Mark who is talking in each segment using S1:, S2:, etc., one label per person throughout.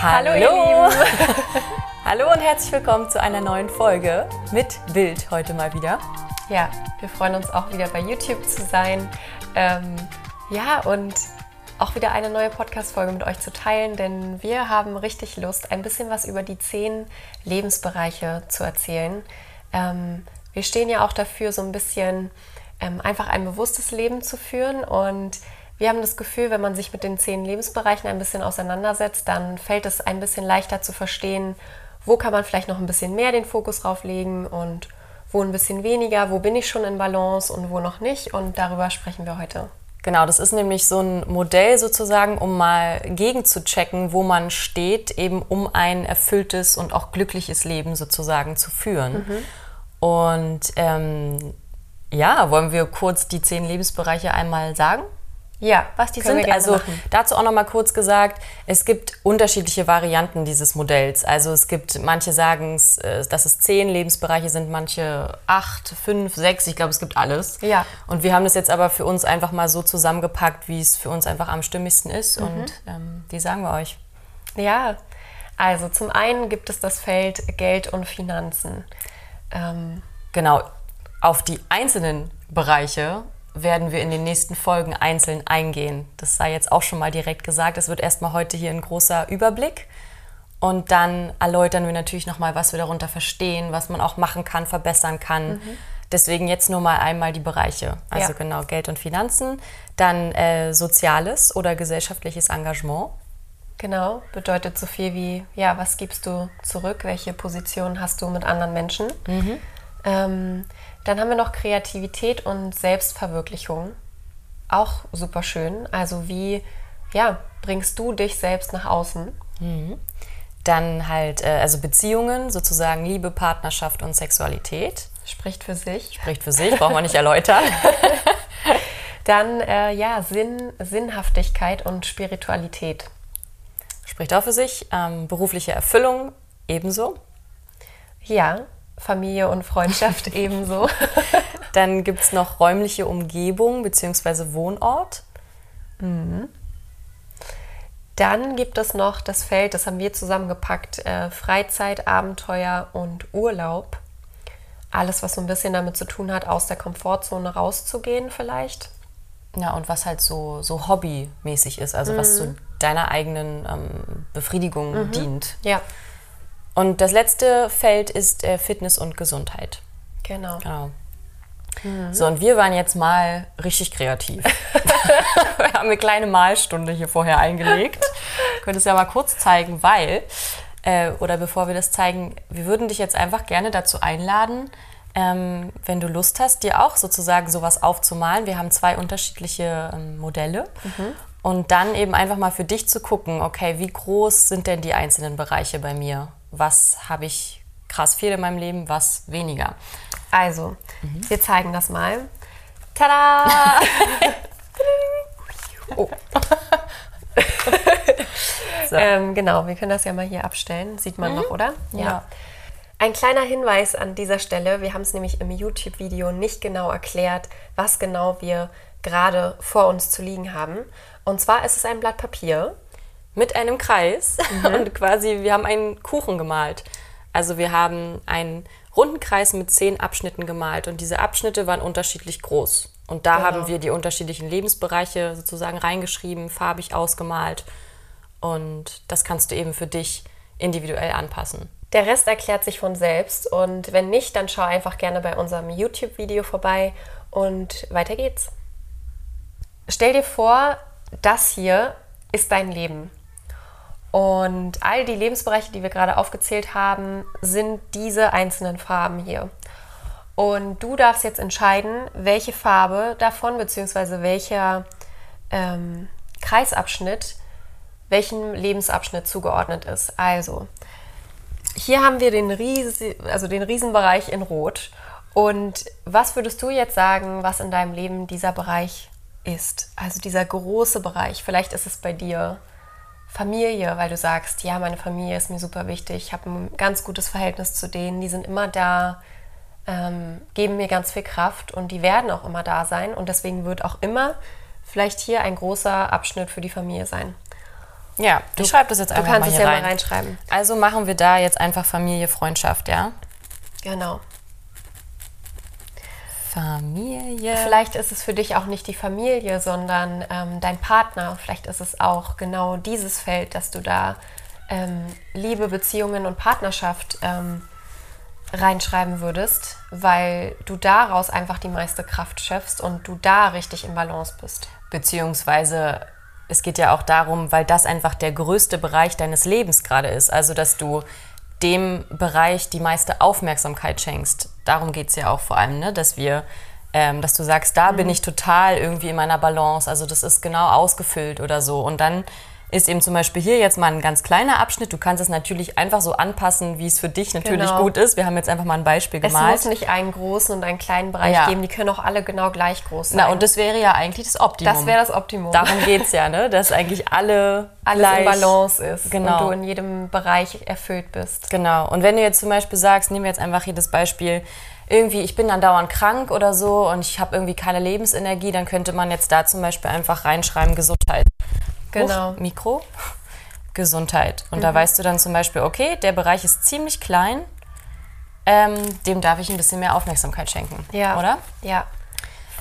S1: Hallo, ihr Lieben. Hallo und herzlich willkommen zu einer neuen Folge mit Bild heute mal wieder.
S2: Ja, wir freuen uns auch wieder bei YouTube zu sein. Ähm, ja, und auch wieder eine neue Podcast-Folge mit euch zu teilen, denn wir haben richtig Lust, ein bisschen was über die zehn Lebensbereiche zu erzählen. Ähm, wir stehen ja auch dafür, so ein bisschen ähm, einfach ein bewusstes Leben zu führen und wir haben das Gefühl, wenn man sich mit den zehn Lebensbereichen ein bisschen auseinandersetzt, dann fällt es ein bisschen leichter zu verstehen, wo kann man vielleicht noch ein bisschen mehr den Fokus drauf legen und wo ein bisschen weniger, wo bin ich schon in Balance und wo noch nicht. Und darüber sprechen wir heute.
S1: Genau, das ist nämlich so ein Modell sozusagen, um mal gegen zu checken, wo man steht, eben um ein erfülltes und auch glückliches Leben sozusagen zu führen. Mhm. Und ähm, ja, wollen wir kurz die zehn Lebensbereiche einmal sagen?
S2: Ja, was die sind.
S1: Also machen. dazu auch noch mal kurz gesagt, es gibt unterschiedliche Varianten dieses Modells. Also es gibt, manche sagen, äh, dass es zehn Lebensbereiche sind, manche acht, fünf, sechs. Ich glaube, es gibt alles.
S2: Ja.
S1: Und wir haben das jetzt aber für uns einfach mal so zusammengepackt, wie es für uns einfach am stimmigsten ist. Mhm. Und ähm, die sagen wir euch.
S2: Ja, also zum einen gibt es das Feld Geld und Finanzen.
S1: Ähm, genau. Auf die einzelnen Bereiche werden wir in den nächsten Folgen einzeln eingehen. Das sei jetzt auch schon mal direkt gesagt. Es wird erstmal heute hier ein großer Überblick. Und dann erläutern wir natürlich nochmal, was wir darunter verstehen, was man auch machen kann, verbessern kann. Mhm. Deswegen jetzt nur mal einmal die Bereiche. Also ja. genau Geld und Finanzen, dann äh, soziales oder gesellschaftliches Engagement.
S2: Genau, bedeutet so viel wie, ja, was gibst du zurück, welche Position hast du mit anderen Menschen. Mhm. Ähm, dann haben wir noch Kreativität und Selbstverwirklichung. Auch super schön. Also wie ja, bringst du dich selbst nach außen? Mhm.
S1: Dann halt, äh, also Beziehungen, sozusagen Liebe, Partnerschaft und Sexualität.
S2: Spricht für sich.
S1: Spricht für sich, brauchen wir nicht erläutern.
S2: Dann, äh, ja, Sinn, Sinnhaftigkeit und Spiritualität.
S1: Spricht auch für sich. Ähm, berufliche Erfüllung ebenso.
S2: Ja, Familie und Freundschaft ebenso.
S1: Dann gibt es noch räumliche Umgebung bzw. Wohnort. Mhm.
S2: Dann gibt es noch das Feld, das haben wir zusammengepackt, äh, Freizeit, Abenteuer und Urlaub. Alles, was so ein bisschen damit zu tun hat, aus der Komfortzone rauszugehen vielleicht.
S1: Ja, und was halt so, so hobbymäßig ist, also mhm. was so deiner eigenen ähm, Befriedigung mhm. dient.
S2: Ja.
S1: Und das letzte Feld ist äh, Fitness und Gesundheit.
S2: Genau. genau.
S1: Mhm. So, und wir waren jetzt mal richtig kreativ. wir haben eine kleine Malstunde hier vorher eingelegt. Könntest ja mal kurz zeigen, weil, äh, oder bevor wir das zeigen, wir würden dich jetzt einfach gerne dazu einladen, ähm, wenn du Lust hast, dir auch sozusagen sowas aufzumalen. Wir haben zwei unterschiedliche ähm, Modelle. Mhm. Und dann eben einfach mal für dich zu gucken, okay, wie groß sind denn die einzelnen Bereiche bei mir? Was habe ich krass viel in meinem Leben, was weniger.
S2: Also, mhm. wir zeigen das mal. Tada! oh. so. ähm, genau, wir können das ja mal hier abstellen. Sieht man mhm. noch, oder?
S1: Ja. ja.
S2: Ein kleiner Hinweis an dieser Stelle. Wir haben es nämlich im YouTube-Video nicht genau erklärt, was genau wir gerade vor uns zu liegen haben. Und zwar ist es ein Blatt Papier
S1: mit einem Kreis mhm. und quasi, wir haben einen Kuchen gemalt. Also wir haben einen runden Kreis mit zehn Abschnitten gemalt und diese Abschnitte waren unterschiedlich groß. Und da genau. haben wir die unterschiedlichen Lebensbereiche sozusagen reingeschrieben, farbig ausgemalt. Und das kannst du eben für dich individuell anpassen.
S2: Der Rest erklärt sich von selbst und wenn nicht, dann schau einfach gerne bei unserem YouTube-Video vorbei und weiter geht's. Stell dir vor, das hier ist dein Leben. Und all die Lebensbereiche, die wir gerade aufgezählt haben, sind diese einzelnen Farben hier. Und du darfst jetzt entscheiden, welche Farbe davon, beziehungsweise welcher ähm, Kreisabschnitt, welchem Lebensabschnitt zugeordnet ist. Also, hier haben wir den, Ries also den Riesenbereich in Rot. Und was würdest du jetzt sagen, was in deinem Leben dieser Bereich ist? Also dieser große Bereich. Vielleicht ist es bei dir Familie, weil du sagst, ja, meine Familie ist mir super wichtig, ich habe ein ganz gutes Verhältnis zu denen, die sind immer da, ähm, geben mir ganz viel Kraft und die werden auch immer da sein und deswegen wird auch immer vielleicht hier ein großer Abschnitt für die Familie sein.
S1: Ja, ich schreibe das jetzt
S2: Du
S1: einfach
S2: kannst
S1: mal
S2: es ja
S1: rein.
S2: mal reinschreiben.
S1: Also machen wir da jetzt einfach Familie, Freundschaft, ja?
S2: Genau.
S1: Familie.
S2: Vielleicht ist es für dich auch nicht die Familie, sondern ähm, dein Partner. Vielleicht ist es auch genau dieses Feld, dass du da ähm, Liebe, Beziehungen und Partnerschaft ähm, reinschreiben würdest, weil du daraus einfach die meiste Kraft schöpfst und du da richtig im Balance bist.
S1: Beziehungsweise es geht ja auch darum, weil das einfach der größte Bereich deines Lebens gerade ist. Also, dass du dem Bereich die meiste Aufmerksamkeit schenkst. Darum geht es ja auch vor allem, ne? dass wir, ähm, dass du sagst, da bin ich total irgendwie in meiner Balance. Also das ist genau ausgefüllt oder so. Und dann ist eben zum Beispiel hier jetzt mal ein ganz kleiner Abschnitt. Du kannst es natürlich einfach so anpassen, wie es für dich natürlich
S2: Genau.
S1: gut ist. Wir haben jetzt einfach mal ein Beispiel
S2: Es
S1: gemalt.
S2: muss nicht einen großen und einen kleinen Bereich
S1: Ja.
S2: geben, die können auch alle genau gleich groß sein.
S1: Na, und das wäre ja eigentlich das Optimum.
S2: das wäre das Optimum.
S1: Darum geht es ja, ne? dass eigentlich alle
S2: alles
S1: gleich,
S2: in Balance ist
S1: Genau.
S2: und du in jedem Bereich erfüllt bist.
S1: Genau. Und wenn du jetzt zum Beispiel sagst, nehmen wir jetzt einfach hier das Beispiel, irgendwie, ich bin dann dauernd krank oder so und ich habe irgendwie keine Lebensenergie, dann könnte man jetzt da zum Beispiel einfach reinschreiben, Gesundheit.
S2: Genau.
S1: Mikro. Gesundheit. Und da weißt du dann zum Beispiel, okay, der Bereich ist ziemlich klein, ähm, dem darf ich ein bisschen mehr Aufmerksamkeit schenken.
S2: Ja.
S1: Oder?
S2: Ja.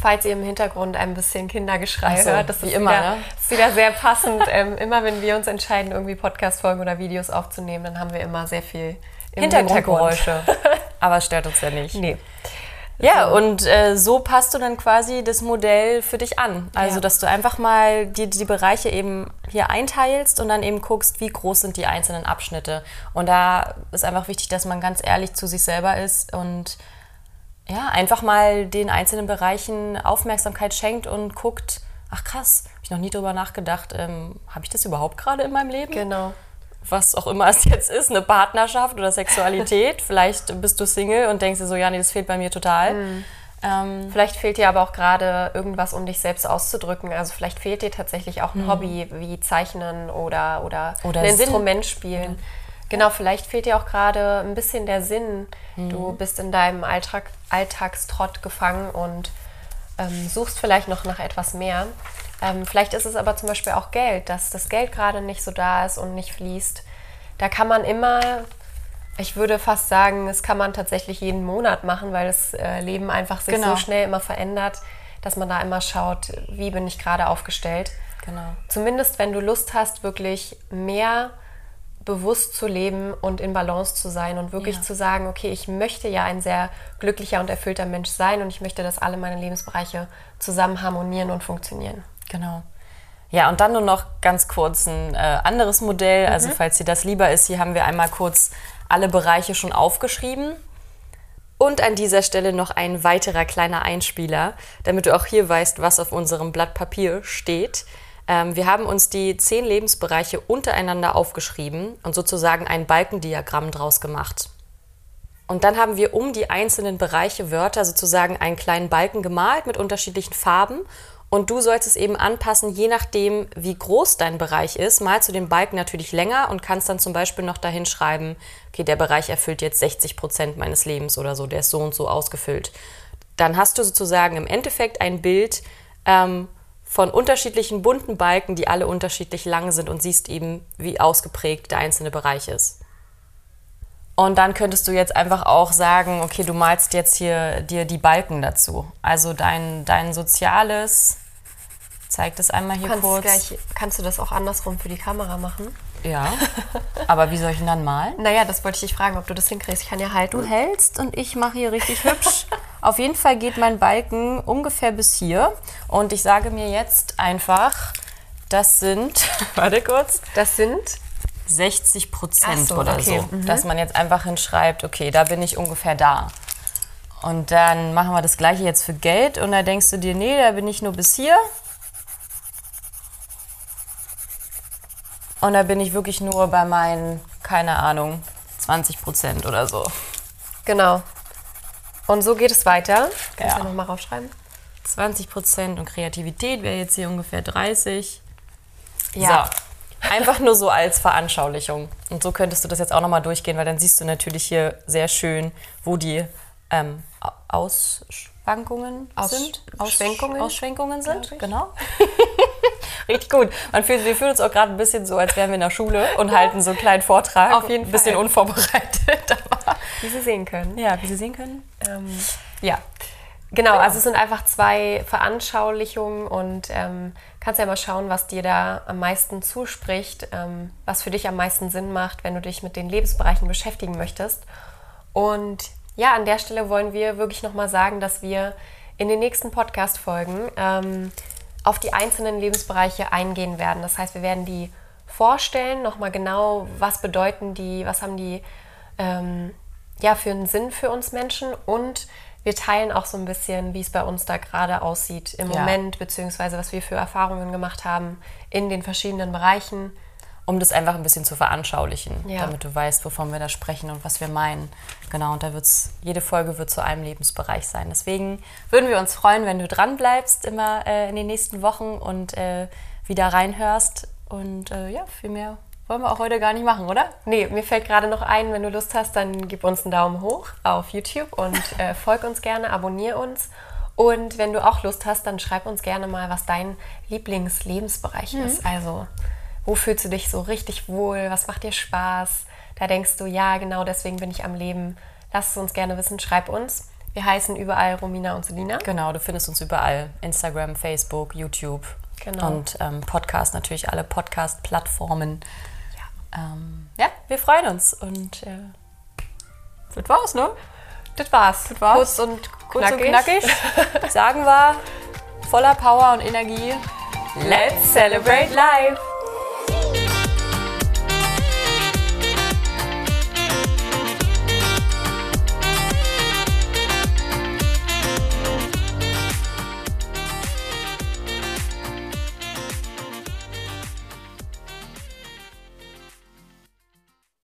S2: Falls ihr im Hintergrund ein bisschen Kindergeschrei
S1: so,
S2: hört, das
S1: wie
S2: ist,
S1: immer,
S2: wieder,
S1: ne?
S2: ist wieder sehr passend. ähm, immer wenn wir uns entscheiden, irgendwie Podcast-Folgen oder Videos aufzunehmen, dann haben wir immer sehr viel
S1: Hintergrundgeräusche. Aber es stört uns ja nicht.
S2: Nee.
S1: Ja, und äh, so passt du dann quasi das Modell für dich an. Also,
S2: Ja.
S1: dass du einfach mal die, die Bereiche eben hier einteilst und dann eben guckst, wie groß sind die einzelnen Abschnitte. Und da ist einfach wichtig, dass man ganz ehrlich zu sich selber ist und ja, einfach mal den einzelnen Bereichen Aufmerksamkeit schenkt und guckt, ach krass, habe ich noch nie drüber nachgedacht, ähm, habe ich das überhaupt gerade in meinem Leben?
S2: Genau.
S1: Was auch immer es jetzt ist, eine Partnerschaft oder Sexualität. Vielleicht bist du Single und denkst dir so, ja, nee, das fehlt bei mir total.
S2: Mhm.
S1: Ähm,
S2: Vielleicht fehlt dir aber auch gerade irgendwas, um dich selbst auszudrücken. Also vielleicht fehlt dir tatsächlich auch ein Hobby wie Zeichnen oder, oder,
S1: Mhm. Oder
S2: ein. Instrument spielen. Genau, vielleicht fehlt dir auch gerade ein bisschen der Sinn.
S1: Mhm.
S2: Du bist in deinem Alltag, Alltagstrott gefangen und ähm, suchst vielleicht noch nach etwas mehr. Ähm, vielleicht ist es aber zum Beispiel auch Geld, dass das Geld gerade nicht so da ist und nicht fließt. Da kann man immer, ich würde fast sagen, das kann man tatsächlich jeden Monat machen, weil das äh, Leben einfach sich
S1: Genau.
S2: so schnell immer verändert, dass man da immer schaut, wie bin ich gerade aufgestellt.
S1: genau.
S2: Zumindest wenn du Lust hast, wirklich mehr bewusst zu leben und in Balance zu sein und wirklich
S1: Ja.
S2: zu sagen, okay, ich möchte ja ein sehr glücklicher und erfüllter Mensch sein und ich möchte, dass alle meine Lebensbereiche zusammen harmonieren und funktionieren.
S1: Genau. Ja, und dann nur noch ganz kurz ein äh, anderes Modell. Also,
S2: Mhm.
S1: falls dir das lieber ist, hier haben wir einmal kurz alle Bereiche schon aufgeschrieben. Und an dieser Stelle noch ein weiterer kleiner Einspieler, damit du auch hier weißt, was auf unserem Blatt Papier steht. Ähm, wir haben uns die zehn Lebensbereiche untereinander aufgeschrieben und sozusagen ein Balkendiagramm draus gemacht. Und dann haben wir um die einzelnen Bereiche Wörter sozusagen einen kleinen Balken gemalt mit unterschiedlichen Farben. Und du sollst es eben anpassen, je nachdem, wie groß dein Bereich ist. Malst du den Balken natürlich länger und kannst dann zum Beispiel noch dahin schreiben, okay, der Bereich erfüllt jetzt 60 Prozent meines Lebens oder so, der ist so und so ausgefüllt. Dann hast du sozusagen im Endeffekt ein Bild ähm, von unterschiedlichen bunten Balken, die alle unterschiedlich lang sind und siehst eben, wie ausgeprägt der einzelne Bereich ist. Und dann könntest du jetzt einfach auch sagen, okay, du malst jetzt hier dir die Balken dazu. Also dein, dein soziales, zeig das einmal hier
S2: Kannst,
S1: kurz.
S2: gleich, kannst du das auch andersrum für die Kamera machen?
S1: Ja. Aber wie soll ich ihn dann malen?
S2: Naja, das wollte ich dich fragen, ob du das hinkriegst. Ich kann ja halten.
S1: Du hältst und ich mache hier richtig hübsch. Auf jeden Fall geht mein Balken ungefähr bis hier. Und ich sage mir jetzt einfach, das sind, warte kurz,
S2: Das sind
S1: 60 Prozent
S2: so,
S1: oder
S2: okay.
S1: so. Dass man jetzt einfach hinschreibt, okay, da bin ich ungefähr da. Und dann machen wir das gleiche jetzt für Geld und da denkst du dir, nee, da bin ich nur bis hier. Und da bin ich wirklich nur bei meinen, keine Ahnung, 20 Prozent oder so.
S2: Genau. Und so geht es weiter. Kannst
S1: Ja.
S2: du nochmal raufschreiben?
S1: 20 Prozent und Kreativität wäre jetzt hier ungefähr 30.
S2: Ja.
S1: So. Einfach nur so als Veranschaulichung. Und so könntest du das jetzt auch nochmal durchgehen, weil dann siehst du natürlich hier sehr schön, wo die ähm, Au- Ausschwankungen
S2: Aus-
S1: sind.
S2: Ausschwenkungen?
S1: Ausschwenkungen sind, genau. Richtig gut. Man fühlt, wir fühlen uns auch gerade ein bisschen so, als wären wir in der Schule und halten so einen kleinen Vortrag.
S2: Auf jeden
S1: Ein bisschen
S2: Fall.
S1: unvorbereitet. Aber
S2: Wie Sie sehen können.
S1: ja, wie Sie sehen können.
S2: Ähm, ja, genau. Also es sind einfach zwei Veranschaulichungen und ähm, kannst ja mal schauen, was dir da am meisten zuspricht, ähm, was für dich am meisten Sinn macht, wenn du dich mit den Lebensbereichen beschäftigen möchtest. Und ja, an der Stelle wollen wir wirklich nochmal sagen, dass wir in den nächsten Podcast-Folgen ähm, auf die einzelnen Lebensbereiche eingehen werden. Das heißt, wir werden die vorstellen, nochmal genau, was bedeuten die, was haben die ähm, ja, für einen Sinn für uns Menschen und wir teilen auch so ein bisschen, wie es bei uns da gerade aussieht im
S1: Ja.
S2: Moment, beziehungsweise was wir für Erfahrungen gemacht haben in den verschiedenen Bereichen.
S1: Um das einfach ein bisschen zu veranschaulichen,
S2: Ja.
S1: damit du weißt, wovon wir da sprechen und was wir meinen. Genau, und da wird's, jede Folge wird zu einem Lebensbereich sein. Deswegen würden wir uns freuen, wenn du dran bleibst, immer äh, in den nächsten Wochen und äh, wieder reinhörst. Und äh, ja, viel mehr wollen wir auch heute gar nicht machen, oder?
S2: Nee, mir fällt gerade noch ein, wenn du Lust hast, dann gib uns einen Daumen hoch auf YouTube und äh, folg uns gerne, abonnier uns. Und wenn du auch Lust hast, dann schreib uns gerne mal, was dein Lieblingslebensbereich ist. Also, wo fühlst du dich so richtig wohl? Was macht dir Spaß? Da denkst du, ja, genau deswegen bin ich am Leben. Lass es uns gerne wissen, schreib uns. Wir heißen überall Romina und Selina.
S1: Genau, du findest uns überall. Instagram, Facebook, YouTube.
S2: Genau.
S1: Und ähm, Podcast, natürlich alle Podcast-Plattformen. Ja. Ähm, ja, wir freuen uns. Und äh, das war's, ne?
S2: Das war's. Das
S1: war's.
S2: Kurz und
S1: Kurz
S2: knackig.
S1: und knackig. Sagen wir, voller Power und Energie. Let's celebrate life!